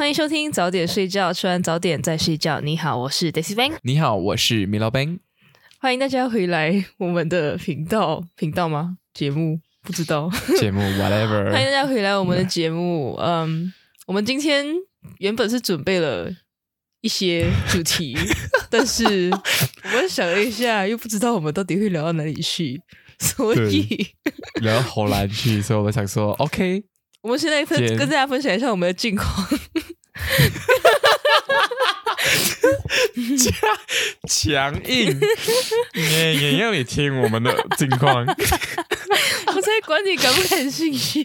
欢迎收听早点睡觉，吃完早点再睡觉。你好，我是 Daisy Bang。你好，我是米老板。欢迎大家回来我们的频道，频道吗？节目不知道，节目 whatever。欢迎大家回来我们的节目。嗯，我们今天原本是准备了一些主题，但是我们想了一下，又不知道我们到底会聊到哪里去，所以聊到荷兰去，所以我们想说，OK。我们现在分跟大家分享一下我们的近况，强 强硬，也也要你听我们的近况。我才管你感不感兴趣，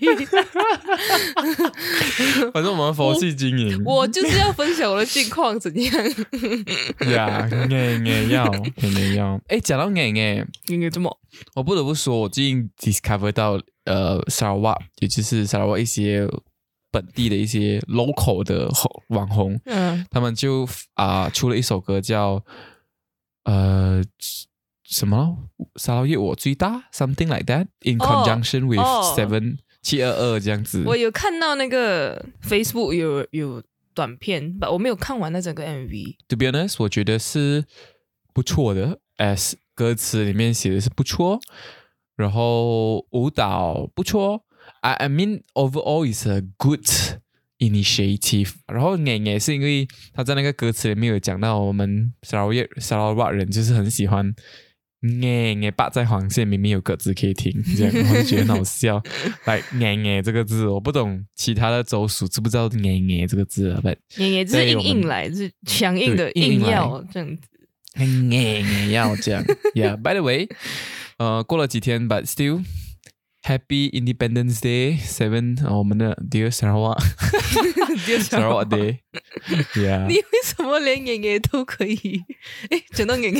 反正我们佛系经营。我就是要分享我的近况，怎样？呀，哎哎要，哎要。哎，讲到哎哎，应该这么？我不得不说，我最近 discover 到。呃，沙拉瓦，也就是沙拉瓦一些本地的一些 local 的网红，嗯，他们就啊出了一首歌叫呃什么沙拉叶我最大，something like that，in conjunction with seven 七二二这样子。我有看到那个 Facebook 有有短片，我没有看完那整个 MV。To be honest，我觉得是不错的，as 歌词里面写的是不错。然后舞蹈不错，I I mean overall is a good initiative。然后也也是因为他在那个歌词里面有讲到，我们沙拉越沙拉瓦人就是很喜欢哎哎霸在黄线，明明有歌词可以听，这样我就觉得很好笑。来哎哎这个字我不懂，其他的州属知不知道哎哎这个字啊？不，哎哎是硬硬来，是强硬的硬要这样子，哎哎要这样。Yeah，by the way。呃，过了几天，but still Happy Independence Day Seven，我们的 Dear Sarawak，Dear Sarawak Day，Yeah。你为什么连爷爷都可以？哎，讲到爷爷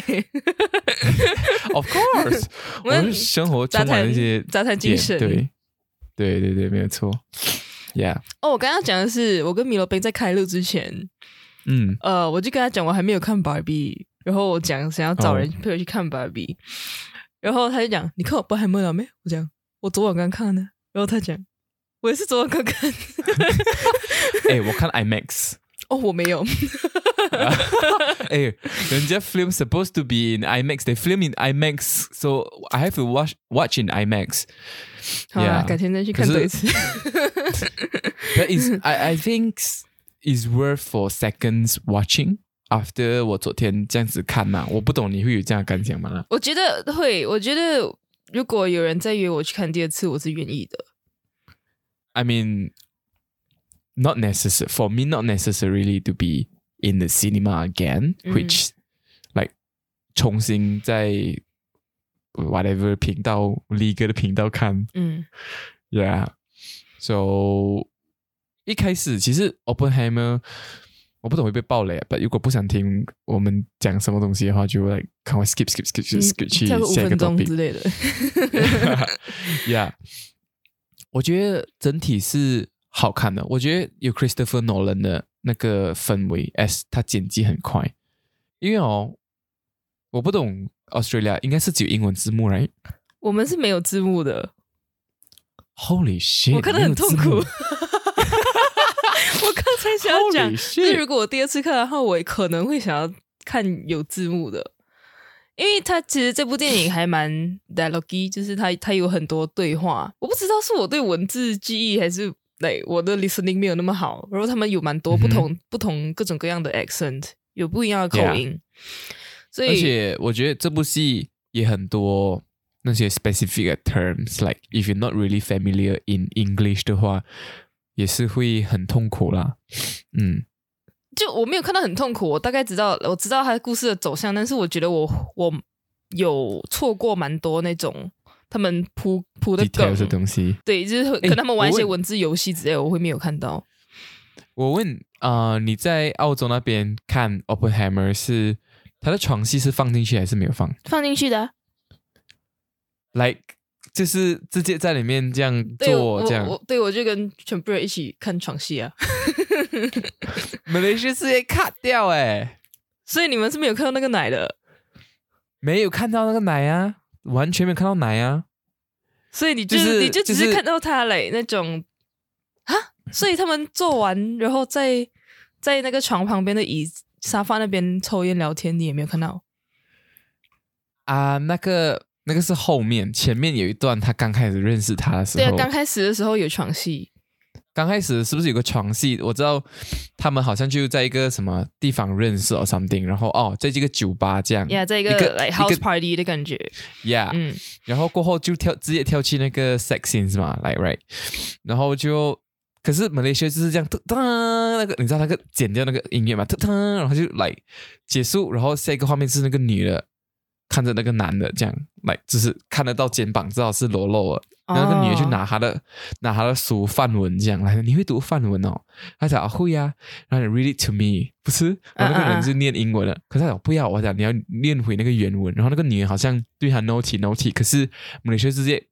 ，Of course，我们生活充满一些杂谈精神，对，对对对，没有错，Yeah。哦，我刚刚讲的是，我跟米罗宾在开录之前，嗯，呃，我就跟他讲，我还没有看 Barbie，然后我讲想要找人陪我去看 Barbie。然后他就讲：“你看我不还没了没？”我讲：“我昨晚刚看的。”然后他讲：“我也是昨晚刚看。”哎，我看 IMAX。哦，我没有。哎，人家 film supposed to be in IMAX，they film in IMAX，so I have to watch watch in IMAX。好啊，改天再去看多一次。That is, I I think is worth for seconds watching. After 我昨天这样子看嘛，我不懂你会有这样感想吗？我觉得会，我觉得如果有人再约我去看第二次，我是愿意的。I mean, not necessary for me, not necessarily to be in the cinema again, which like 重新在 whatever 频道 legal 的频道看。嗯，Yeah. So 一开始其实 Oppenheimer。我不懂会被爆雷，但如果不想听我们讲什么东西的话，就来看我 skip skip skip skip 去下一个 topic 之类的。Yeah，我觉得整体是好看的。我觉得有 Christopher Nolan 的那个氛围，S 他剪辑很快。因为哦，我不懂 Australia 应该是只有英文字幕，right？我们是没有字幕的。Holy shit！我看得很痛苦。我刚才想要讲，就是如果我第二次看的话，我可能会想要看有字幕的，因为他其实这部电影还蛮 dialogue，就是他他有很多对话。我不知道是我对文字记忆还是对我的 listening 没有那么好，然后他们有蛮多不同不同各种各样的 accent，有不一样的口音。所以，而且我觉得这部戏也很多那些 specific terms，like if you're not really familiar in English 的话。也是会很痛苦啦，嗯，就我没有看到很痛苦，我大概知道我知道他故事的走向，但是我觉得我我有错过蛮多那种他们铺铺的梗 details 的东西。对，就是可能他们玩一些文字游戏之类，我会没有看到。我问啊、呃你在澳洲那边看 Oppenheimer 是他的床戏是放进去还是没有放放进去的啊、？Like 就是直接在里面这样做这样。我对我就跟全部人一起看床戏啊，，Malaysia 直接 cut 掉哎，所以你们是没有看到那个奶的，没有看到那个奶啊，完全没有看到奶啊。所以你就、就是你就只是是看到他嘞那种。啊，所以他们做完然后在在那个床旁边的椅子沙发那边抽烟聊天，你也没有看到。啊，那个那个是后面，前面有一段他刚开始认识他的时候，对啊，刚开始的时候有床戏，刚开始是不是有个床戏？我知道他们好像就在一个什么地方认识哦 something，然后哦，在这个酒吧这样。呀、在一个 like 一 house 个 party 的感觉，，yeah，、嗯，然后过后就跳直接跳去那个 sex scene 是吗？like right，然后就可是马来西亚就是这样，噔噔那个你知道那个剪掉那个音乐嘛，噔噔，然后就来结束，然后下一个画面是那个女的看着那个男的这样，来就是看得到肩膀，知道是裸露了。然后那个女的就哦拿她的、拿她的书范文这样来，你会读范文哦？她讲啊会啊，然后你 read it to me，不是？然后那个人是念英文了，可是他讲不要，我讲你要念回那个原文。然后那个女人好像对他 naughty naughty，可是马来西亚直接，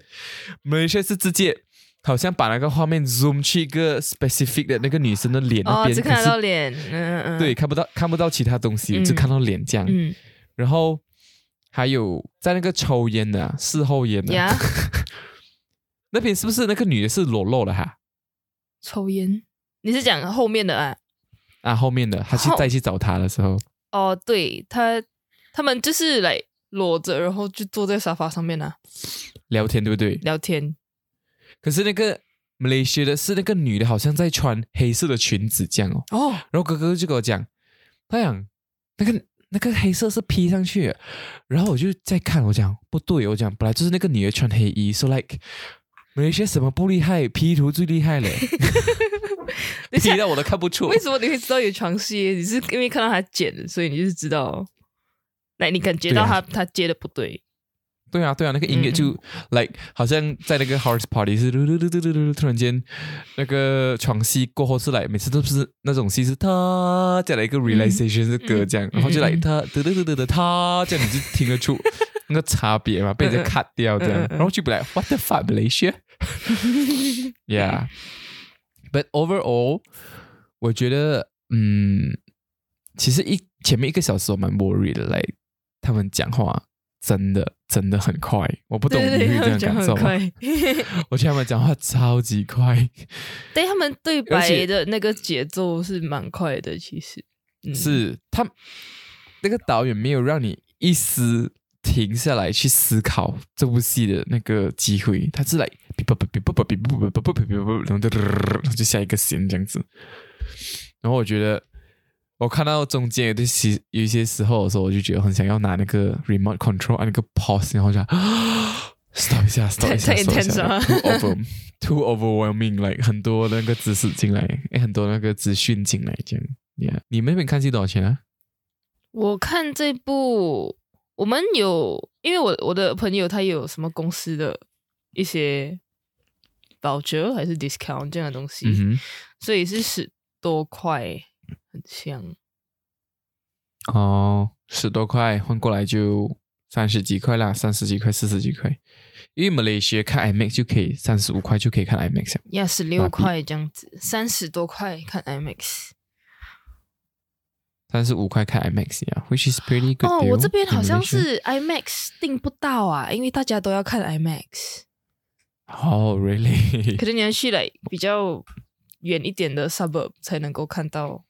马来西亚是直接好像把那个画面 zoom 去一个 specific 的那个女生的脸那哦，边，只看到脸，嗯嗯嗯，对，看不到看不到其他东西，嗯只看到脸这样。嗯然后还有在那个抽烟的、啊、事后烟的、呀，那边是不是那个女的是裸露的哈？抽烟，你是讲后面的啊？啊，后面的他去再去找他的时候，哦，对他他们就是来裸着，然后就坐在沙发上面啊聊天对不对？聊天，可是那个马来西亚的是那个女的，好像在穿黑色的裙子这样哦。哦，然后哥哥就跟我讲，他讲那个那个黑色是披上去，然后我就在看，我讲不对，我讲本来就是那个女的穿黑衣，so like 马来西亚什么不厉害，P 图最厉害嘞，，P 到我都看不出为。什么你会知道有床戏？你是因为看到他剪的，所以你就是知道，来你感觉到他、他接的不对，对啊，对啊，那个音乐嗯就、like 好像在那个 house party 是嘟嘟嘟嘟嘟嘟，突然间那个床戏过后是来，每次都是那种戏是他再来一个 realization 是歌这样，嗯然后就来他嘟嘟嘟嘟嘟他这样，你就听得出那个差别嘛，被人家 cut 掉这样，然后就不来 what the fuck Malaysia，yeah。But overall，我觉得，嗯，其实一前面一个小时我蛮 worried 的，来他们讲话真的真的很快，我不懂你会这样 讲感受 我觉得他们讲话超级快，对他们对白的那个节奏是蛮快的，其实，嗯、是他那个导演没有让你一丝停下来去思考这部戏的那个机会，他是来哔啵啵哔啵啵哔啵啵啵啵啵啵啵，然后就下一个 scene 这样子。然后我觉得，我看到中间有的时有一些时候的时候，我就觉得很想要拿那个 remote control 按那个 pause，然后就 stop 一下，stop 一下太，stop 一 intense 下了，too over too overwhelming，like 很多那个知识进来，哎很多那个资讯进来，这样。Yeah，你们那边看戏多少钱啊？我看这部，我们有，因为我我的朋友他有什么公司的一些 voucher 还是 discount 这样的东西，所以是十多块，很像。哦，十多块换过来就三十几块啦，三十几块、四十几块。因为马来西亚看 IMAX 就可以三十五块就可以看 IMAX 了呀，十六块这样子，三十多块看 IMAX。三十五块看 IMAX 呀，which is pretty good 哦我这边好像是 IMAX 订不到啊，因为大家都要看 IMAX，哦、really？可是你要去来比较远一点的 suburb 才能够看到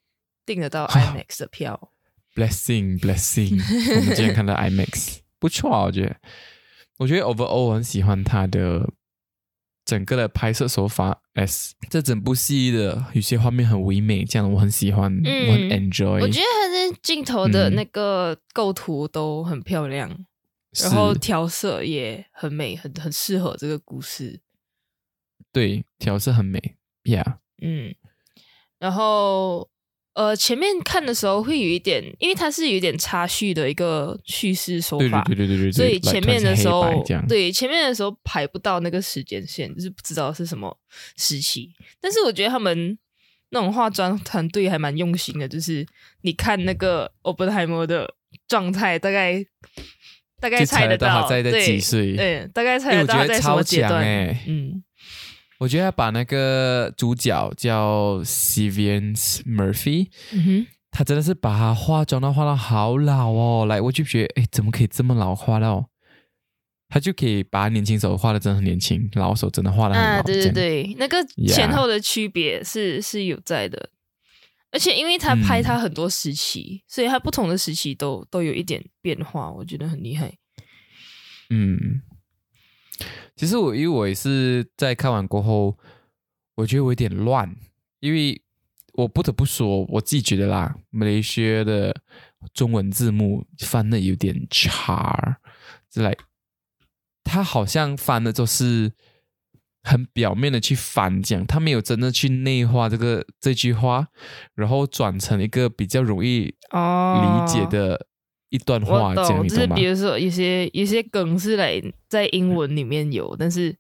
订得到 IMAX 的票。Blessing blessing，我们今天看到 IMAX 不错啊，我觉得，我觉得 overall 我很喜欢它的整个的拍摄手法，s 这整部戏的有些画面很唯美，这样我很喜欢，嗯我很 enjoy。我觉得它的镜头的嗯那个构图都很漂亮，是然后调色也很美，很很适合这个故事。对调色很美，Yeah，嗯，然后呃，前面看的时候会有一点，因为它是有一点插叙的一个叙事手法，对对对对，所以前面的时候对前面的时候排不到那个时间线，就是不知道是什么时期。但是我觉得他们那种化妆团队还蛮用心的，就是你看那个欧本海默的状态，大概大概猜得得到他在在对几岁对，大概猜得到他在什么阶段。哎嗯，我觉得他把那个主角叫 Sivian Murphy，嗯哼，他真的是把他化妆到化到好老哦，来我就觉得，哎，怎么可以这么老化到？他就可以把年轻时候画的真的很年轻，老手真的画的很老。啊，对对，对，那个前后的区别是是有在的，而且因为他拍他很多时期，所以他不同的时期都都有一点变化，我觉得很厉害。嗯，其实我因为我也是在看完过后，我觉得我有点乱，因为我不得不说，我自己觉得啦，马来西亚的中文字幕翻的有点差，之类，他好像翻的都是很表面的去翻讲，他没有真的去内化这个这句话，然后转成一个比较容易哦理解的一段话，我这样懂，就是？比如说有些有些梗是来在英文里面有，但是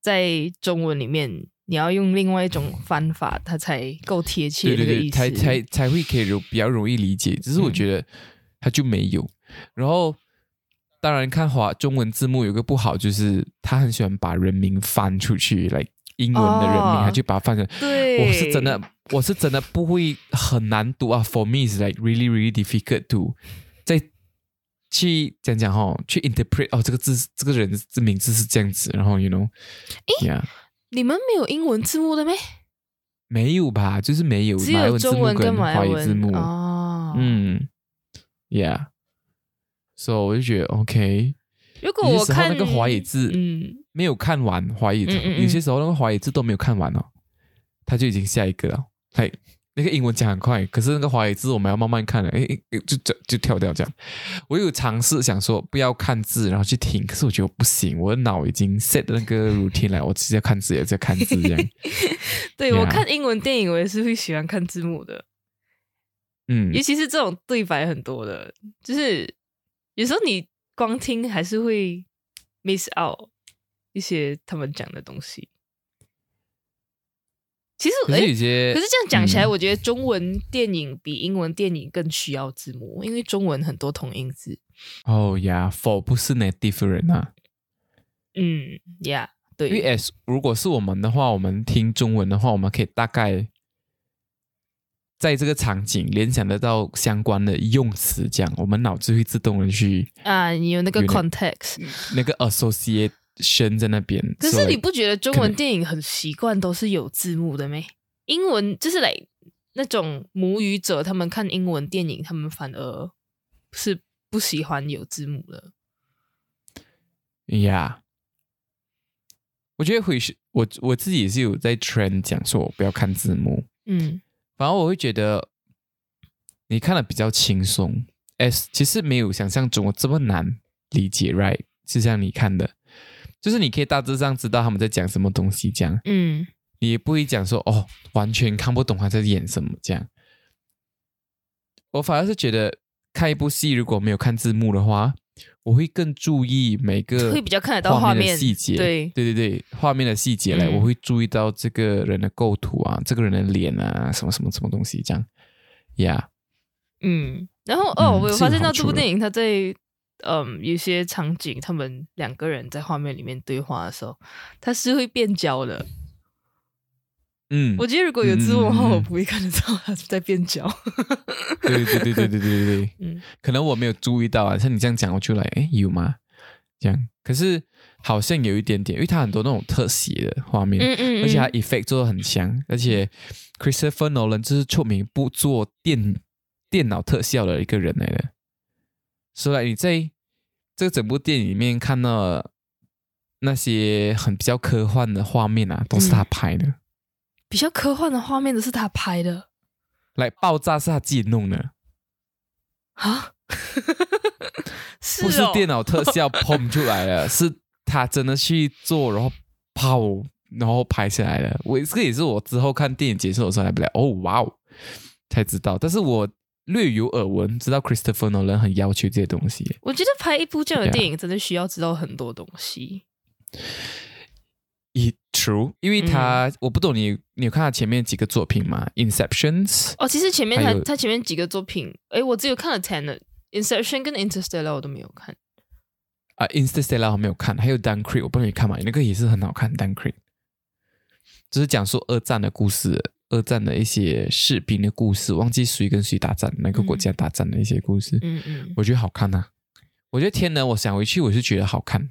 在中文里面你要用另外一种方法，它才够贴切对对对。才才才会可以容比较容易理解。只是我嗯觉得他就没有。然后当然看华中文字幕有个不好，就是他很喜欢把人名翻出去，来英文的人名，哦他就把它翻成。对，我是真的，我是真的不会很难读啊。For me is like really really difficult to 再去讲讲哈，去 interpret 哦，这个字这个人这名字是这样子，然后 you know，yeah, 你们没有英文字幕的咩？没有吧？就是没有只有中文跟马华语字幕。哦。嗯，Yeah，所、以我就觉得 OK。如果我看那个华语字嗯，没有看完华语字，嗯嗯嗯有些时候那个华语字都没有看完哦，他就已经下一个了。嘿，那个英文讲很快，可是那个华语字我们要慢慢看了，哎，哎就就就跳掉这样。我有尝试想说不要看字，然后去听，可是我觉得不行，我的脑已经 set 那个 routine 来，我直接看字也在看字这样。对我看英文电影，我也是会喜欢看字幕的，嗯尤，其是这种对白很多的，就是有时候你光听还是会 miss out 一些他们讲的东西。其实，哎、可是有些，可是这样讲起来，嗯我觉得中文电影比英文电影更需要字幕，因为中文很多同音字。哦呀，for 不是 native 人啊。嗯，Yeah，因为对，as 如果是我们的话，我们听中文的话，我们可以大概在这个场景联想得到相关的用词，这样我们脑子会自动的去啊，你有那个 context。那个 association 在那边。可是你不觉得中文电影很习惯都是有字幕的没？英文就是来那种母语者，他们看英文电影，他们反而是不喜欢有字幕的。呀我觉得会是我我自己也是有在 trend 讲说我不要看字幕，嗯反而我会觉得你看的比较轻松。S 其实没有想象中这么难理解，right？是像你看的，就是你可以大致上知道他们在讲什么东西，这样。嗯。你也不会讲说哦，完全看不懂他在演什么这样。我反而是觉得看一部戏如果没有看字幕的话，我会更注意每个会比较看得到画画面细节，对。对对对，画面的细节来，嗯。我会注意到这个人的构图啊，这个人的脸啊，什么什么什么东西这样。呀。嗯。然后哦，嗯我有发现到这部电影，它在嗯有些场景，他们两个人在画面里面对话的时候，它是会变焦的。嗯，我觉得如果有字幕的话，我不会看得到它在变焦。对对对对对对对对，嗯可能我没有注意到啊，像你这样讲，我就来，哎，有吗？这样，可是好像有一点点，因为它很多那种特写的画面，嗯嗯，而且它嗯 effect 做的很强，而且 Christopher Nolan 就是出名不做电电脑特效的一个人来的，所以你在这个整部电影里面看到那些很比较科幻的画面啊，都是他拍的，比较科幻的画面都是他拍的。来爆炸是他自己弄的，啊，是不是哦。电脑特效 砰出来的，是他真的去做，然后跑，然后拍下来的。我这个也是我之后看电影解说的时候才不来，哦哇哦，才知道，但是我略有耳闻，知道 Christopher Nolan 很要求这些东西。我觉得拍一部这样的电影真的需要知道很多东西。也 true，因为他、我不懂你，你有看他前面几个作品吗？Inceptions 哦，其实前面他他前面几个作品，诶，我只有看了 Tenet、Inception 跟 Interstellar 我都没有看。啊、i n t e r s t e l l a r 我没有看，还有 Dunkirk 我不知道你看嘛？那个也是很好看，Dunkirk 就是讲述二战的故事，二战的一些士兵的故事，忘记谁跟谁打仗，哪个国家打仗的一些故事，嗯嗯，我觉得好看呐、我觉得天能，我想回去我是觉得好看。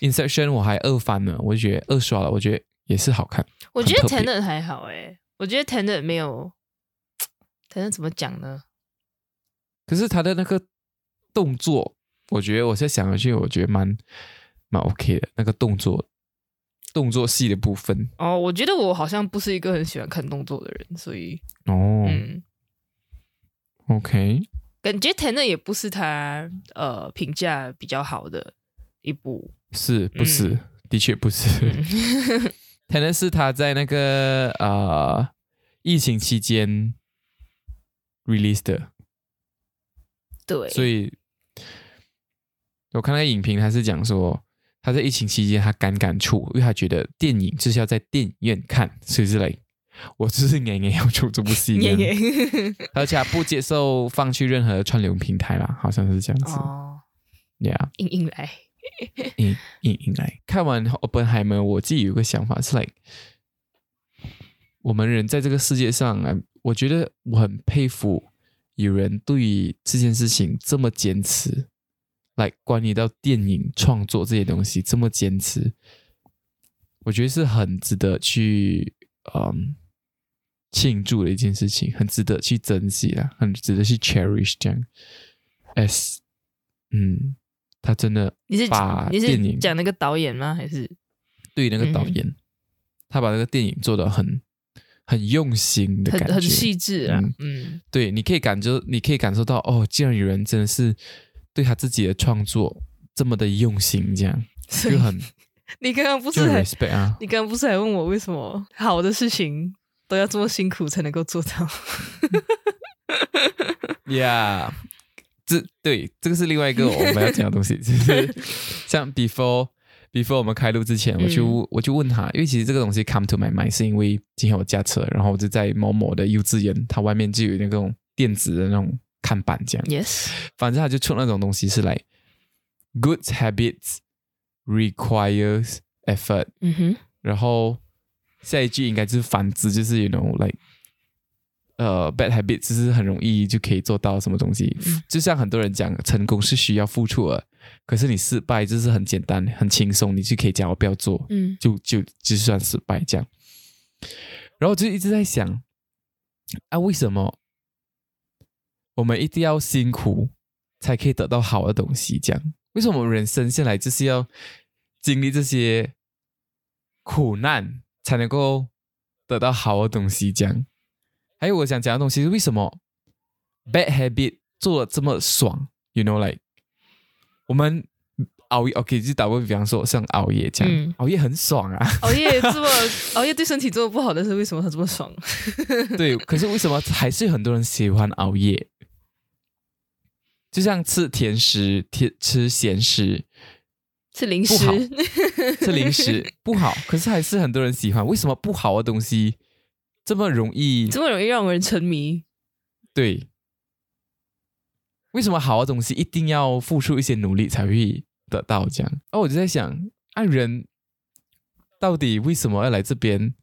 Inception 我还二翻了，我就觉得二刷了，我觉得也是好看。我觉得很特别 Tenet 还好诶，我觉得 Tenet 没有 Tenet 怎么讲呢？可是他的那个动作，我觉得我现在想回去，我觉得蛮蛮 OK 的。那个动作动作戏的部分，哦，我觉得我好像不是一个很喜欢看动作的人，所以哦、嗯，o k 感觉 Tenet 也不是他呃评价比较好的一部。是不是？嗯。的确不是。嗯。可能是他在那个呃疫情期间 release 的，对，所以我看那个影评，他是讲说他在疫情期间他敢敢出，因为他觉得电影就是要在电影院看，所以是来我就是年年要出这部戏这耶样，耶 而且他不接受放去任何的串流平台啦，好像是这样子。哦，Yeah，硬硬来，硬硬硬来。看完《奥本海默》，我自己有个想法是，like 我们人在这个世界上啊，我觉得我很佩服有人对于这件事情这么坚持，来关于到电影创作这些东西这么坚持，我觉得是很值得去嗯庆祝的一件事情，很值得去珍惜啦，很值得去 cherish 这样。S，嗯，他真的你是把你电影是讲那个导演吗？还是对那个导嗯演，他把那个电影做的很很用心的感觉，很很细致啊嗯？嗯，对，你可以感觉，你可以感受到哦，竟然有人真的是对他自己的创作这么的用心，这样就很 你刚刚不是很啊。你刚刚不是还问我为什么好的事情都要这么辛苦才能够做到？Yeah，这对这个是另外一个我们要讲的东西，就是像 before before 我们开录之前，我就、嗯我就问他，因为其实这个东西 come to my mind 是因为今天我驾车，然后我就在某某的幼稚园，它外面就有那种电子的那种看板这样，Yes，反正他就出那种东西是来 good habits requires effort，嗯哼，然后下一句应该就是反之，就是 you know like 呃 bad habits 就是很容易就可以做到什么东西，嗯。就像很多人讲，成功是需要付出的，可是你失败就是很简单很轻松，你就可以讲我不要做，嗯。就就就算失败这样。然后我就一直在想，啊，为什么我们一定要辛苦才可以得到好的东西？这样，为什么我们人生下来就是要经历这些苦难才能够得到好的东西？这样，还有我想讲的东西是为什么 bad habit 做的这么爽？You know, like 我们熬夜，OK，就打个比方说，像熬夜这样，嗯熬夜很爽啊。熬夜这么 熬夜对身体这么不好，但是为什么他这么爽？对，可是为什么还是有很多人喜欢熬夜？就像吃甜食、甜吃咸食、吃零食不好 吃零食不好，可是还是很多人喜欢。为什么不好的东西这么容易？这么容易让人沉迷？对，为什么好的东西一定要付出一些努力才会得到？这样，哦，我就在想，啊，人到底为什么要来这边？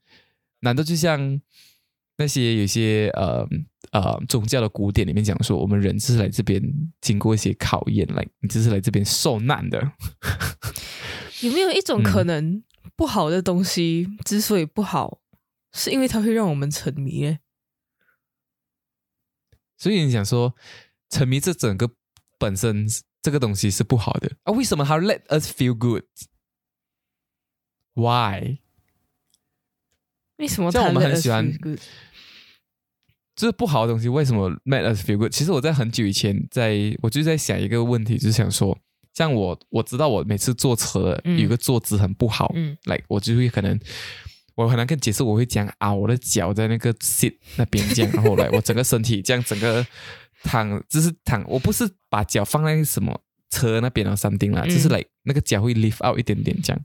难道就像那些有些呃呃宗教的古典里面讲说，我们人是来这边经过一些考验，来你只是来这边受难的？有没有一种可能，不好的东西之所以不好，是因为它会让我们沉迷呢？所以你想说，沉迷这整个本身这个东西是不好的啊？为什么它 let us feel good？Why？为什么像我们很喜欢就是不好的东西，为什么 make us feel good？其实我在很久以前在，我就在想一个问题，就是想说，像我我知道我每次坐车嗯。有一个坐姿很不好，嗯。来我就会可能我很难跟解释，我会讲啊，我的脚在那个 sit 那边这样，然后来我整个身体这样整个躺，就是躺，我不是把脚放在什么车那边啊山顶啦，就是来那个脚会 lift out 一点点这样，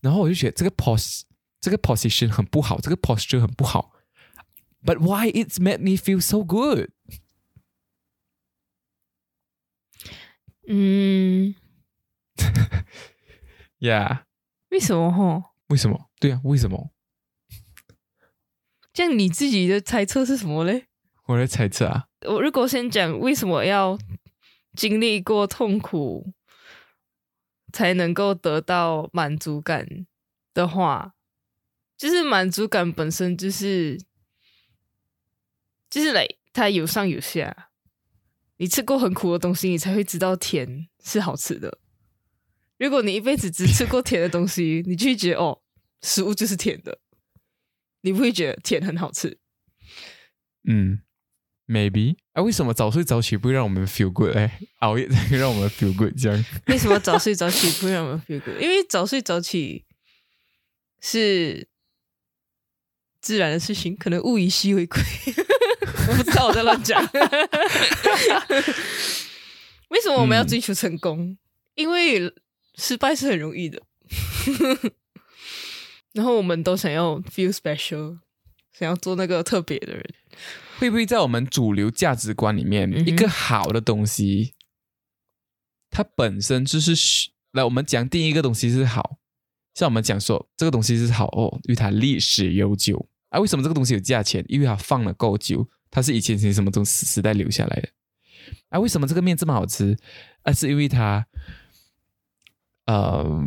然后我就觉得这个 pose 这个 position 很不好，这个 posture 很不好，but why it's made me feel so good？嗯，Yeah，为什么哈？为什么？对啊，为什么？这样你自己的猜测是什么嘞？我在猜测啊，我如果先讲为什么要经历过痛苦才能够得到满足感的话，就是满足感本身就是就是来它有上有下。你吃过很苦的东西，你才会知道甜是好吃的。如果你一辈子只吃过甜的东西，你就会觉得哦，食物就是甜的，你不会觉得甜很好吃。嗯，maybe 啊，为什么早睡早起不会让我们 feel good 哎？熬夜才会让我们 feel good 这样？为什么早睡早起不会让我们 feel good？因为早睡早起是自然的事情，可能物以稀为贵。我不知道我在乱讲。为什么我们要追求成功？因为失败是很容易的。然后我们都想要 feel special，想要做那个特别的人。会不会在我们主流价值观里面，嗯一个好的东西，它本身就是来我们讲第一个东西是好，像我们讲说这个东西是好哦，因为它历史悠久啊。为什么这个东西有价钱？因为它放了够久，它是以前是什么东西时代留下来的啊？为什么这个面这么好吃？啊，是因为它，呃。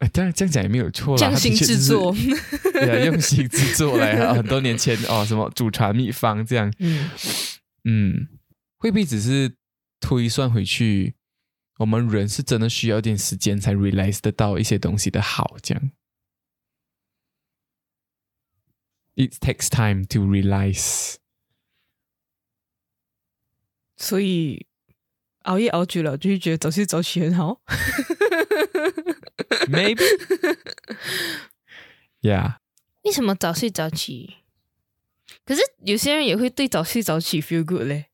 哎这样这样讲也没有错啦，匠心制作，对啊，用心制作来啊，很多年前哦，什么祖传秘方这样，嗯，嗯，会不会只是推算回去，我们人是真的需要一点时间才 realize 得到一些东西的好，这样。It takes time to realize。所以熬夜熬久了，就会觉得早睡早起很好。Maybe. Yeah. 为什么早睡早起？可是有些人也会对早睡早起 feel good 嘞。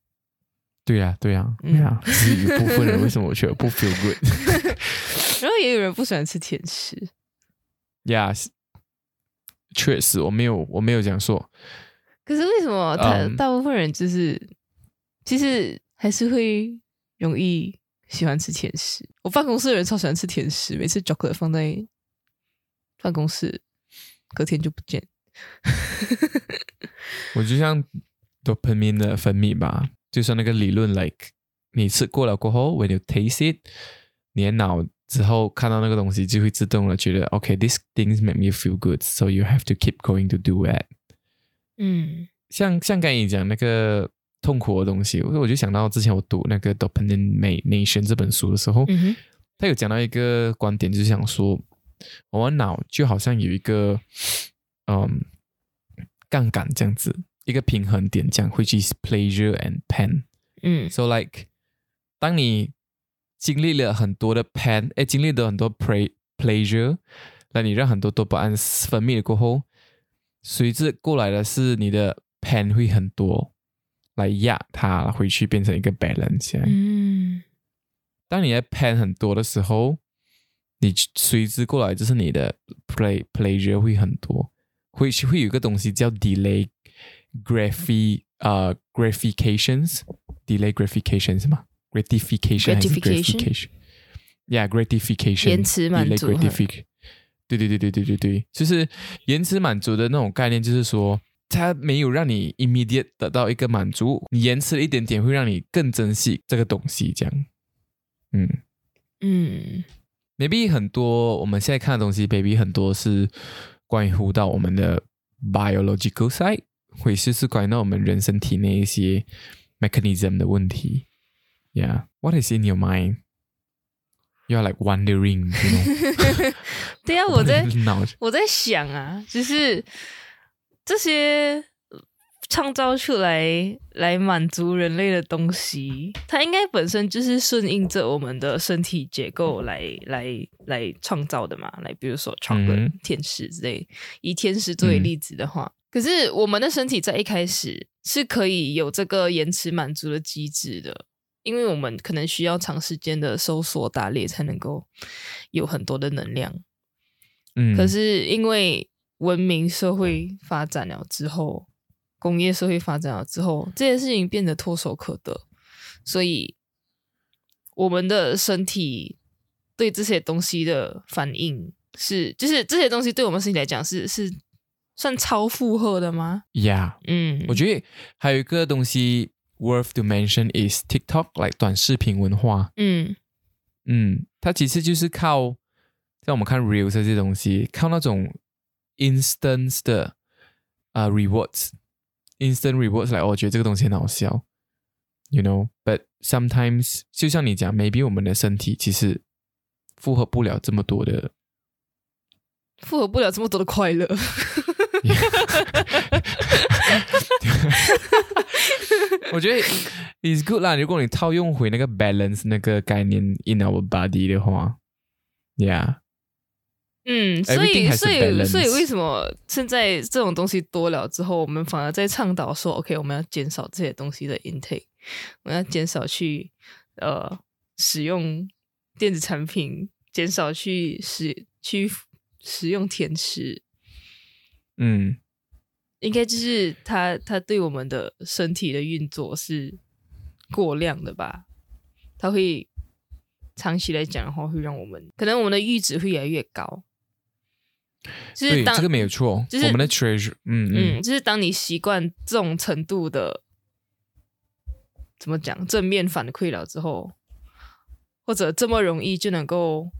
对呀、对呀、嗯对呀、只是有部分人为什么我觉得不 feel good？然后也有人不喜欢吃甜食。Yes，、确实，我没有，我没有讲说。可是为什么他、嗯大部分人就是其实还是会容易喜欢吃甜食？我办公室的人超喜欢吃甜食，每次 chocolate 放在办公室，隔天就不见。我就像 dopamine 的分泌吧，就像那个理论，like 你吃过了过后，when you taste it，你的脑之后看到那个东西就会自动的觉得 OK，these、things make me feel good，so you have to keep going to do it。嗯像像刚才你讲那个痛苦的东西，我我就想到之前我读那个《Dopamine Nation》这本书的时候，他有讲到一个观点，就是想说，我们脑就好像有一个嗯杠杆这样子，一个平衡点这样，which is pleasure and pain。嗯。So like，当你经历了很多的 pain，哎，经历了很多 play pleasure，那你让很多多巴胺分泌了过后，随之过来的是你的 pain 会很多，来压它回去变成一个 balance。嗯当你的 pain 很多的时候，你随之过来就是你的 play pleasure 会很多，会会有一个东西叫 delay gratifi 呃 gratifications，delay gratifications 吗？gratification 还是 Gratification gratification？Yeah, gratification 延迟满足 gratification。对对对对对对对，就是延迟满足的那种概念，就是说它没有让你 immediate 得到一个满足，你延迟了一点点，会让你更珍惜这个东西，这样。嗯嗯，maybe 很多我们现在看的东西，baby 很多是关乎到我们的 biological side，或者是关于到我们人身体内一些 mechanism 的问题。Yeah，what is in your mind? You're like wondering, know？对啊，我在我在想啊，就是这些创造出来来满足人类的东西，它应该本身就是顺应着我们的身体结构来来来创造的嘛。来，比如说创个嗯天使之类，以天使作为例子的话，可是我们的身体在一开始是可以有这个延迟满足的机制的。因为我们可能需要长时间的搜索打猎才能够有很多的能量，嗯，可是因为文明社会发展了之后，工业社会发展了之后，这件事情变得唾手可得，所以我们的身体对这些东西的反应是，就是这些东西对我们身体来讲是是算超负荷的吗？呀嗯，我觉得还有一个东西 worth to mention is TikTok，like 短视频文化。嗯。嗯，它其实就是靠像我们看 reels 这些东西，靠那种 instant 的啊、rewards，instant rewards 来，我觉得这个东西很好笑，you know，but sometimes 就像你讲，maybe 我们的身体其实负荷不了这么多的，负荷不了这么多的快乐。我觉得 is good 啦。如果你套用回那个 balance 那个概念 in our body 的话，yeah。嗯，所以所以所以为什么现在这种东西多了之后，我们反而在倡导说，OK，我们要减少这些东西的 intake，我们要减少去呃使用电子产品，减少去使去使用甜食，嗯，应该就是它它对我们的身体的运作是过量的吧？它会长期来讲的话，会让我们可能我们的阈值会越来越高。就是，当这个没有错。就是我们的 treasure，嗯嗯嗯，就是当你习惯这种程度的怎么讲正面反馈了之后，或者这么容易就能够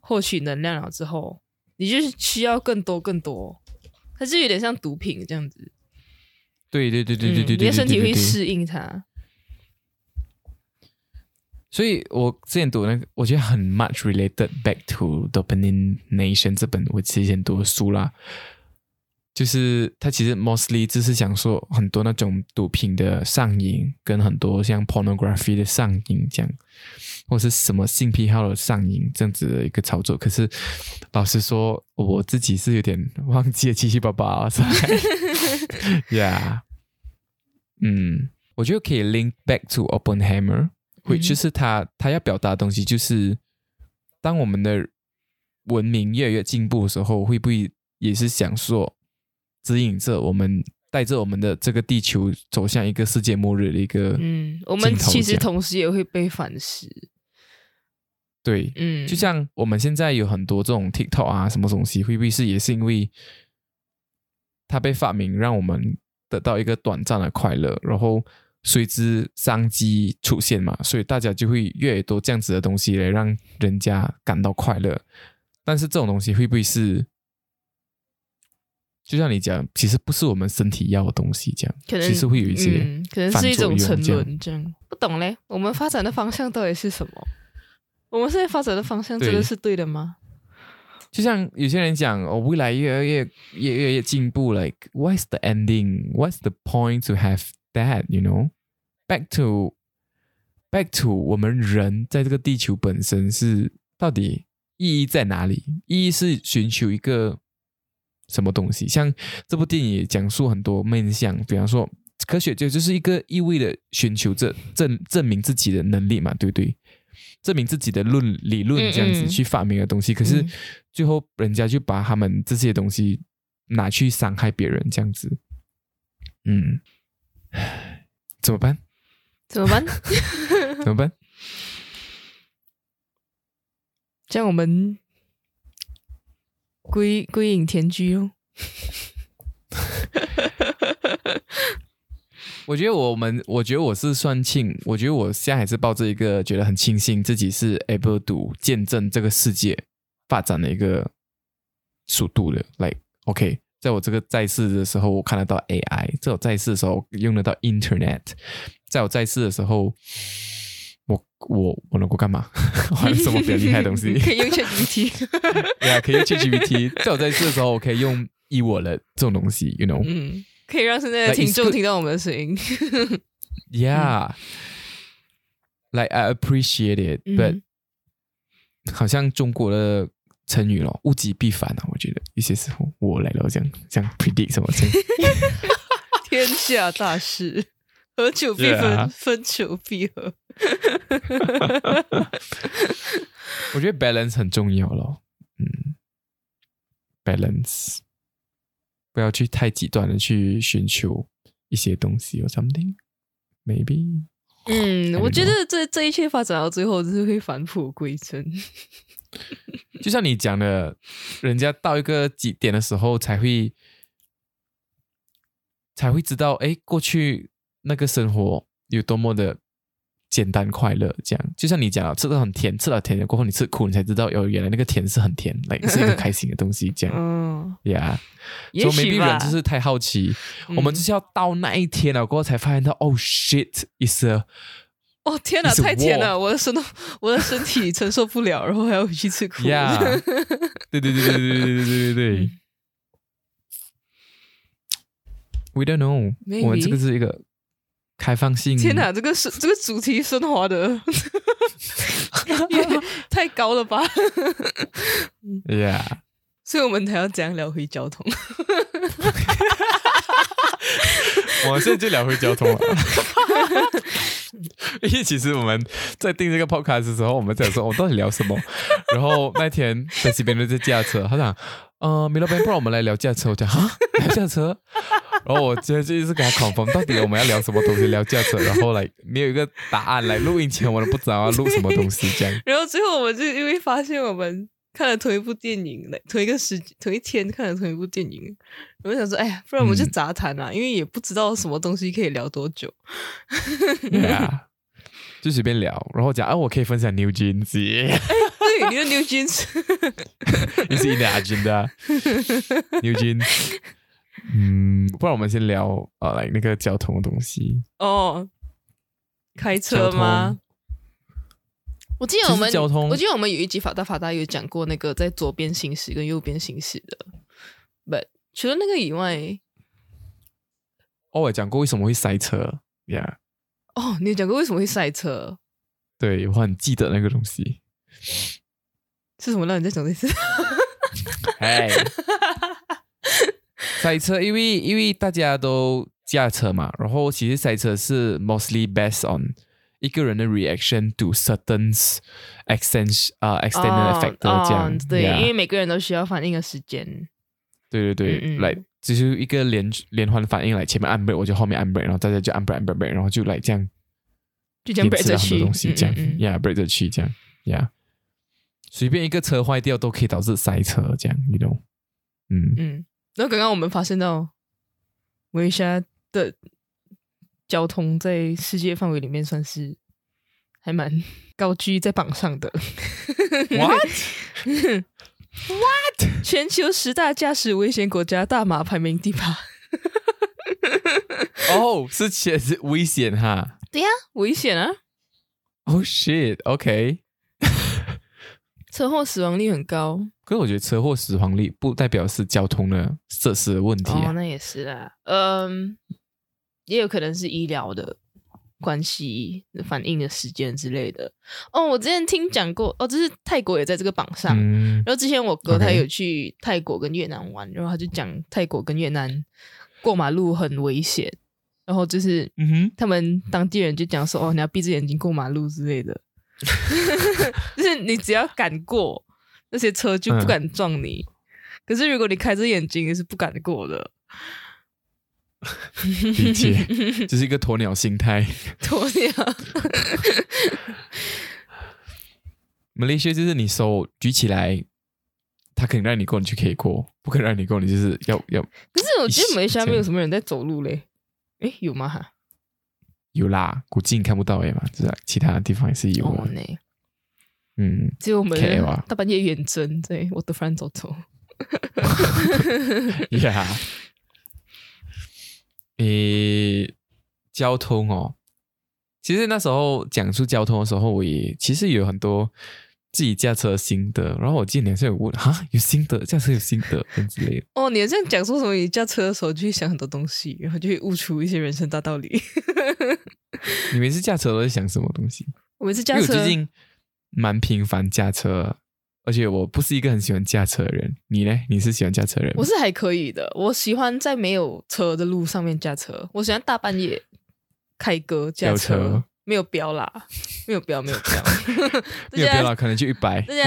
获取能量了之后，你就是需要更多更多，它是有点像毒品这样子。对对对对对嗯对对，你的身体会适应它。所以我之前读那个，我觉得很 much related back to Dopamine Nation 这本我之前读的书啦，就是它其实 mostly 就是想说很多那种毒品的上瘾，跟很多像 pornography 的上瘾这样，或是什么性癖好的上瘾这样子的一个操作。可是老实说，我自己是有点忘记了七七八八，所以 yeah，嗯，我觉得可以 link back to Oppenheimer。会嗯就是他他要表达的东西，就是当我们的文明越来越进步的时候，会不会也是想说指引着我们，带着我们的这个地球走向一个世界末日的一个嗯，我们其实同时也会被反噬。对，嗯，就像我们现在有很多这种 TikTok 啊，什么东西，会不会是也是因为它被发明，让我们得到一个短暂的快乐，然后随之商机出现嘛，所以大家就会越来越多这样子的东西来让人家感到快乐。但是这种东西会不会是，就像你讲，其实不是我们身体要的东西，这样可能其实会有一些嗯，可能是一种沉沦，这样不懂嘞。我们发展的方向到底是什么？我们现在发展的方向真的是对的吗？就像有些人讲，哦，未来越来越越越越进步，like what's the ending? What's the point to have that? You know, back to back to 我们人在这个地球本身是到底意义在哪里？意义是寻求一个什么东西？像这部电影也讲述很多面向，比方说科学就就是一个意味的寻求这证证明自己的能力嘛，对不对？证明自己的论理论这样子去发明的东西，可是嗯最后人家就把他们这些东西拿去伤害别人，这样子，嗯，怎么办？怎么办？怎么办？这样我们归归隐田居哦。我觉得我们，我觉得我是算庆，我觉得我现在还是抱着一个觉得很庆幸自己是 able to 见证这个世界发展的一个速度的。Like OK，在我这个在世的时候，我看得到 AI；在我在世的时候，用得到 Internet；在我在世的时候，我我我能够干嘛？玩什么比较厉害的东西？可以用 ChatGPT。对啊，可以用 ChatGPT。在我在世的时候，我可以用以我的这种东西，you know。嗯可以让现在的听众听到我们的声音。Yeah. Like I appreciate it, but 嗯好像中国的成语咯，物极必反啊。我觉得有些时候我来了这样这样 predict 什么这样。天下大事，合久必分分久必合。我觉得 balance 很重要咯。嗯，balance 不要去太极端的去寻求一些东西或 something。Maybe 嗯，我觉得这这一切发展到最后，就是会返璞归真。就像你讲的，人家到一个几点的时候，才会才会知道，哎，过去那个生活有多么的简单快乐。这样，就像你讲的，吃的很甜，吃了甜的过后，你吃苦，你才知道，哦，原来那个甜是很甜，来是一个开心的东西。这样嗯，呀，所以 maybe 人。就是太好奇，嗯我们就是要到那一天了过后，才发现到，哦，shit，is a 哦天哪，太甜了，我的身都我的身体承受不了，然后还要回去吃苦。Yeah 对对对对对对对对对。We don't know，Maybe 我们这个是一个开放性。天哪，这个是这个主题升华的 也太高了吧？！Yeah，所以我们才要这样聊回交通。我们现在就聊回交通了。因为其实我们在定这个 podcast 的时候，我们在说我到底聊什么。然后那天在这边都在驾车，他讲，呃，米老板，不然我们来聊驾车。我讲啊，聊驾车。然后我今天就一直给他 confirm，到底我们要聊什么东西，聊驾车。然后来没有一个答案，来录音前我都不知道要录什么东西，这样。然后最后我们就因为发现我们看了同一部电影，同一个时同一天看了同一部电影，我就想说，哎呀，不然我们就嗯杂谈啊，因为也不知道什么东西可以聊多久。Yeah，就随便聊，然后讲啊，我可以分享 New Jeans，对，你的 New Jeans，你是 in the agenda。New Jeans，嗯，不然我们先聊啊，来那个交通的东西。哦，开车吗？我记得我们交通我记得我们有一集法大法大有讲过那个在左边行驶跟右边行驶的，but 除了那个以外，哦，我讲过为什么会塞车，Yeah，哦，你有讲过为什么会塞车？对我很记得那个东西。是什么让你在讲这次？哎，塞车，因为因为大家都驾车嘛，然后其实塞车是 mostly based on 一个人的 reaction to certain extent 啊、extended factor 这样，哦对 Yeah 因为每个人都需要反应的时间。对对对，来、就是一个连连环反应，来前面按 brake，我就后面按 brake，然后大家就按 brake 按 brake，然后就来这样就这样延 break 着去。这样嗯嗯嗯。呀 break 着去这样呀随便一个车坏掉都可以导致塞车，这样，you know，嗯，嗯，然后刚刚我们发现到，维莎的交通在世界范围里面算是还蛮高居在榜上的。What？What？全球十大驾驶危险国家大马排名第八。哦，是且是危险哈。对呀、危险啊！Oh shit！OK，、车祸死亡率很高。可是我觉得车祸死亡率不代表是交通的设施的问题、啊哦，那也是啦。嗯，也有可能是医疗的关系、反应的时间之类的。哦，我之前听讲过，哦，就是泰国也在这个榜上。嗯然后之前我哥他有去泰国跟越南玩，然后他就讲泰国跟越南过马路很危险，然后就是嗯哼，他们当地人就讲说哦，你要闭着眼睛过马路之类的，就是你只要敢过，那些车就不敢撞你。可是如果你开着眼睛，你是不敢过的。理解，就是一个鸵鸟心态。鸵鸟，马来西亚就是你手举起来，他肯让你过，你就可以过；不肯让你过，你就是要要可是我觉得马来西亚没有什么人在走路嘞。诶，有吗？哈，有啦，估计你看不到哎嘛，就是其他地方也是有嗯，只有我们大半夜远征对我的翻走走。呀，诶，交通哦，其实那时候讲述交通的时候，我也其实有很多自己驾车的心得，然后我记得你好像有问哈，有心得，驾车有心得之类的。哦，你好像讲说什么？你驾车的时候就会想很多东西，然后就会悟出一些人生大道理。你每次驾车都在想什么东西？我每次因为我驾车，最近蛮频繁驾车，而且我不是一个很喜欢驾车的人。你呢？你是喜欢驾车的人？我是还可以的。我喜欢在没有车的路上面驾车，我喜欢大半夜开歌驾车，车没有标啦，没有标，没有标，没有标啦，可能就一百。大家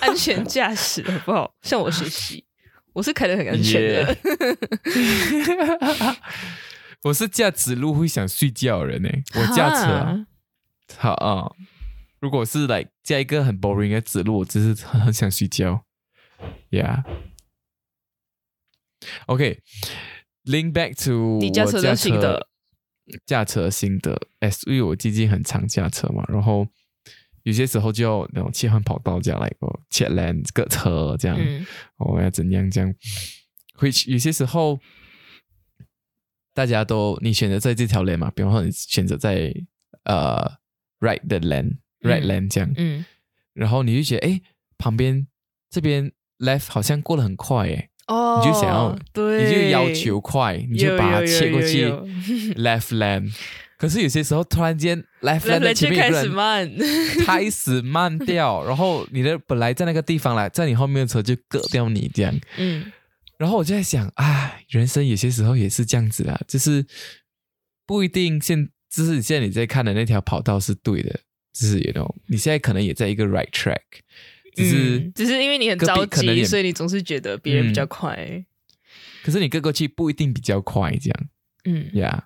安全驾驶好不好？向我学习，我是开的很安全的。我是驾指路会想睡觉的人呢。我驾车啊好啊，如果是来加一个很 boring 的指路，我只是很很想睡觉。Yeah。OK，link、back to 你驾车我驾的心得驾车的心得。S 因为我最近很常驾车嘛，然后有些时候就要那种切换跑道这样来个切 lane 这个车这样。嗯我、要怎样这样？会有些时候，大家都你选择在这条 lane 嘛，比方说你选择在呃 right 的 lane、lane 这样，嗯，然后你就觉得哎，旁边这边 left 好像过得很快哎，哦，你就想要对，你就要求快，你就把它切过去 left lane。可是有些时候突然间 left 开前面有个人始慢，开始慢掉，然后你的本来在那个地方来，在你后面的车就割掉你这样。嗯然后我就在想，哎，人生有些时候也是这样子啊，就是不一定现，就是现在你在看的那条跑道是对的，就是 you know，你现在可能也在一个 right track，只是、嗯只是因为你很着急，所以你总是觉得别人比较嗯快。可是你割过去不一定比较快，这样嗯，Yeah。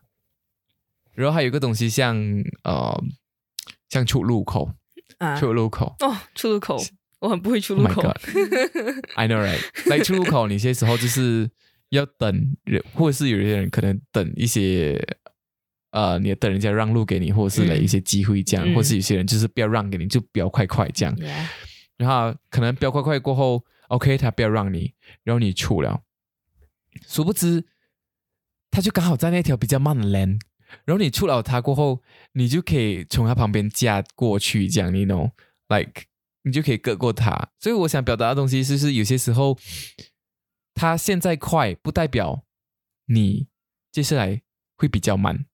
然后还有一个东西像呃，像出入口，啊，出入口。哦，出入口，我很不会出 Oh 入口。god！I know right，来出入口，你有些时候就是要等人，或者是有些人可能等一些呃，你等人家让路给你，或者是一些机会这样，嗯。或是有些人就是不要让给你，就不要快快这样。Yeah 然后可能飙快快过后，OK，他不要让你，然后你出了，殊不知他就刚好在那条比较慢的 lane，然后你出了他过后，你就可以从他旁边驾过去，这样你 know，like 你就可以隔过他。所以我想表达的东西就是，有些时候他现在快，不代表你接下来会比较慢，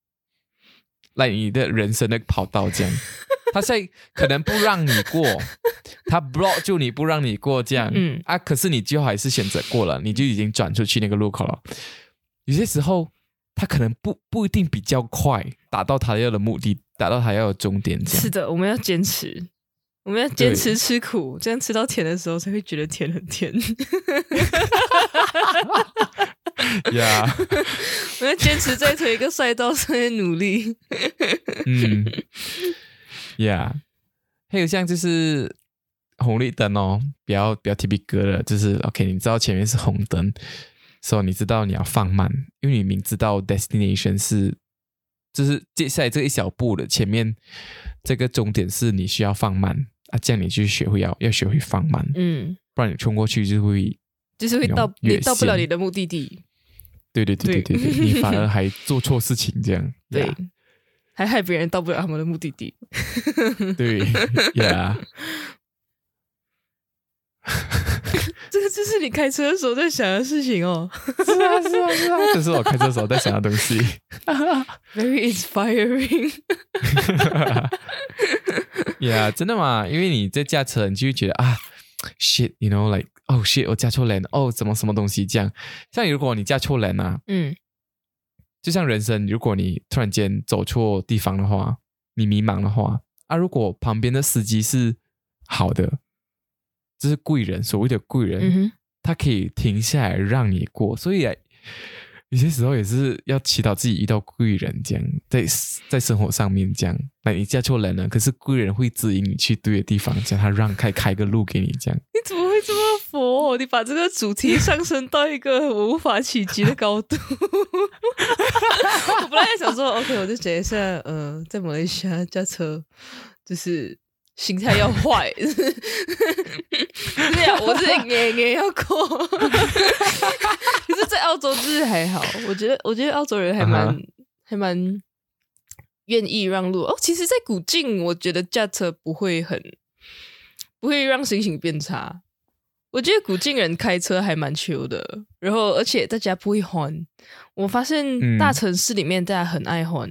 来你的人生的跑道这样。他现在可能不让你过，他 block 住你不让你过这样，嗯啊，可是你最后还是选择过了，你就已经转出去那个路口了。有些时候他可能不不一定比较快达到他要的目的，达到他要的终点这样是。的，我们要坚持，我们要坚持吃苦，这样吃到甜的时候才会觉得甜很甜。呀，我要坚持在同一个赛道上面努力。嗯，Yeah，还有像就是红绿灯哦，比较比较 typical 的，就是 OK，你知道前面是红灯，所以你知道你要放慢，因为你明知道 destination 是，就是接下来这一小步的前面这个终点是你需要放慢啊，这样你就学会要要学会放慢，嗯，不然你冲过去就会，就是会到你到不了你的目的地。对对对对对对，你反而还做错事情这样，对 Yeah，还害别人到不了他们的目的地。对，Yeah。这个就是你开车的时候在想的事情哦是啊，是啊，是啊，这是我开车时候在想的东西。，very inspiring。yeah，真的吗？因为你在驾车，你就会觉得啊，shit，you know，like，哦、shit，我嫁错人，哦，怎么什么东西这样？像如果你嫁错人啊，嗯就像人生，如果你突然间走错地方的话，你迷茫的话，啊，如果旁边的司机是好的，这是贵人，所谓的贵人，嗯，他可以停下来让你过，所以啊有些时候也是要祈祷自己遇到贵人，这样在在生活上面这样，那你嫁错人了，可是贵人会指引你去对的地方，叫他让开开个路给你，这样。你怎么会这么佛？你把这个主题上升到一个我无法企及的高度。我本来想说，OK，我就讲一下，呃，在马来西亚驾车就是心态要坏，对呀，我是 也也要过。可是，在澳洲就是还好，我觉得，我觉得澳洲人还蛮、嗯还蛮愿意让路哦。其实，在古晋，我觉得驾车不会很不会让心情变差。我觉得古晋人开车还蛮 chill 的，然后而且大家不会慌。我发现大城市里面大家很爱慌，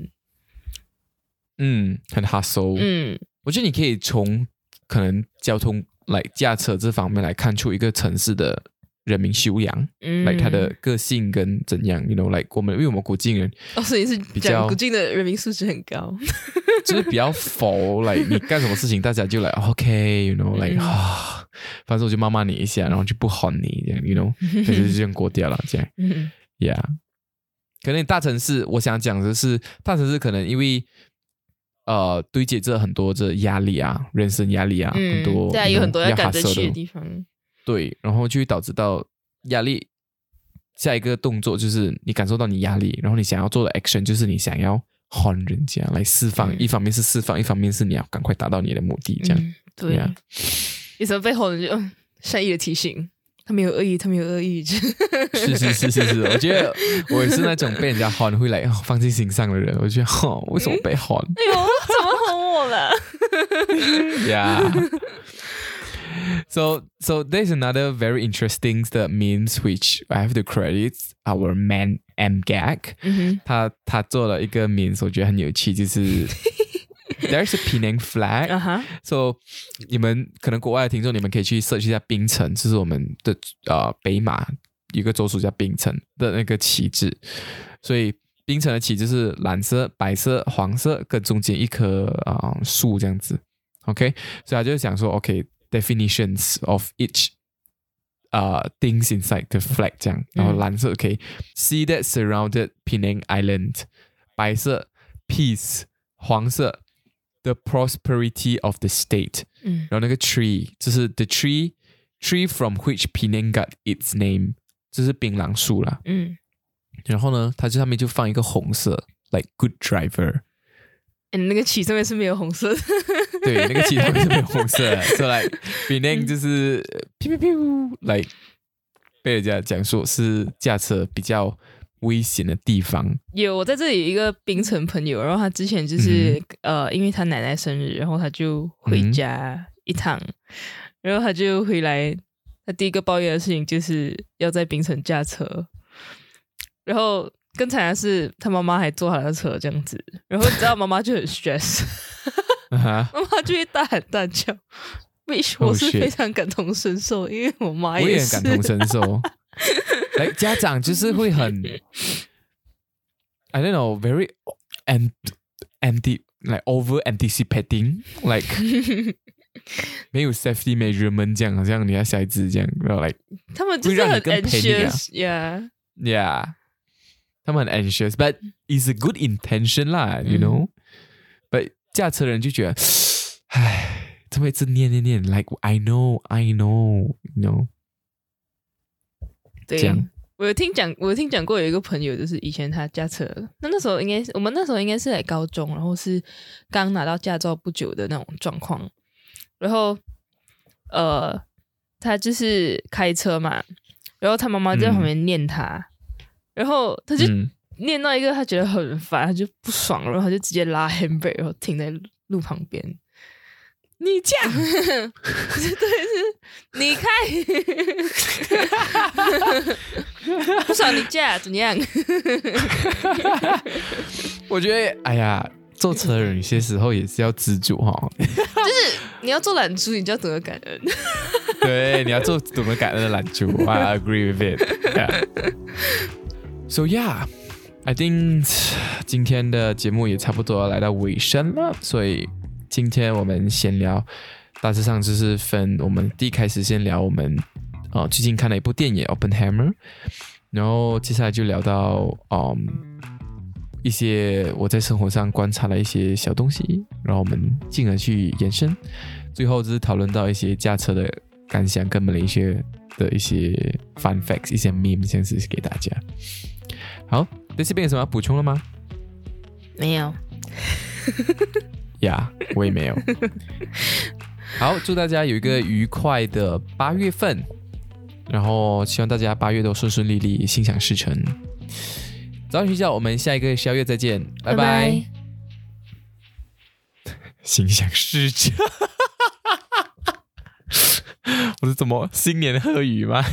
嗯，很 hustle。嗯，我觉得你可以从可能交通来驾车这方面来看出一个城市的人民修养，嗯来他的个性跟怎样，you know，like 我们因为我们古晋人哦，所以是比较古晋的人民素质很高。就是比较佛，来你干什么事情大家就来 OK，you know，like 嗯啊，反正我就骂骂你一下，然后就不喊你这样，you know，可是就这样过掉了，这样嗯，yeah。可能大城市，我想讲的是，大城市可能因为呃堆积着很多这压力啊，人生压力啊，很多嗯对啊，有很多要要赶着去的地方。对，然后就会导致到压力。下一个动作就是你感受到你压力，然后你想要做的 action 就是你想要喊人家来释放，嗯一方面是释放，一方面是你要赶快达到你的目的，这样。嗯，对 Yeah，有时候被哄了就嗯善意的提醒，他没有恶意，他没有恶意。是是是是是，我觉得我也是那种被人家哄会来、哦、放进心上的人。我觉得哦，为什么被哄哎呦，怎么哄我了？呀 So so there's another very interesting the memes which I have to credit our man M Gag。嗯他他做了一个 memes，我觉得很有趣，就是 there's a Penang 哼， flag，啊哈， So，你们可能国外的听众，你们可以去 search 一下槟城，这是我们的呃北马有一个州属叫槟城的那个旗帜。所以槟城的旗帜是蓝色、白色、黄色，跟中间一棵啊、呃树这样子。OK，所以他就讲说 ，OK，definitions、of each 呃、things inside the flag 这样。然后蓝色可以、see that surrounded Penang Island，白色 peace，黄色 the prosperity of the state。嗯然后那个 tree 就是 the tree tree from which Penang got its name，这是槟榔树啦。嗯，然后呢，它这上面就放一个红色，like good driver。嗯，那个旗上面是没有红色的。 对，那个旗上面是没有红色的，so like Penang 就是噗噗噗，like 被人家讲说是驾车比较危险的地方。有，我在这里有一个槟城朋友，然后他之前就是、呃，因为他奶奶生日，然后他就回家一趟，然后他就回来，他第一个抱怨的事情就是要在槟城驾车，然后更惨的是他妈妈还坐他的车这样子，然后你知道妈妈就很 stress，妈妈就会大喊大叫。which Oh, 我是非常感同身受，因为我妈我也很是感同身受。来，家长就是会很，I don't know, very and anti like over anticipating, like 没有 safety measurement 这样，好像你要小孩子这样，然后 like 他们就是很 anxious，yeah，yeah，他们很 anxious，but it's a good intention 啦，you 嗯 know。but 驾车的人就觉得，唉，怎么一直念念念，like I know, I know, you know。对这样，我有听讲，我有听讲过有一个朋友，就是以前他驾车，那那时候应该是我们那时候应该是在高中，然后是刚拿到驾照不久的那种状况，然后呃，他就是开车嘛，然后他妈妈在旁边念他，然后他就嗯，念到一个他觉得很烦，他就不爽，然后他就直接拉 handbrake，然后停在路旁边。你这样。对，是你开，不爽你驾怎样？我觉得，哎呀，坐车的人有些时候也是要知足哈。就是你要做懒猪，你就要懂得感恩。对，你要做懂得感恩的懒猪。I agree with it. Yeah. So yeah, I think 今天的节目也差不多要来到尾声了，所以今天我们先聊，大致上就是分我们第一开始先聊我们呃最近看了一部电影《Open Hammer》，然后接下来就聊到嗯。一些我在生活上观察的一些小东西，然后我们进而去延伸，最后就是讨论到一些驾车的感想跟马来西亚的一些 fun facts、一些 meme，这样子给大家。好，那这边有什么要补充了吗？没有。呀，我也没有。好，祝大家有一个愉快的八月份，然后希望大家八月都顺顺利利，心想事成。早点睡觉，我们下一个宵月再见，拜拜。心想事成。我是怎么新年贺语吗？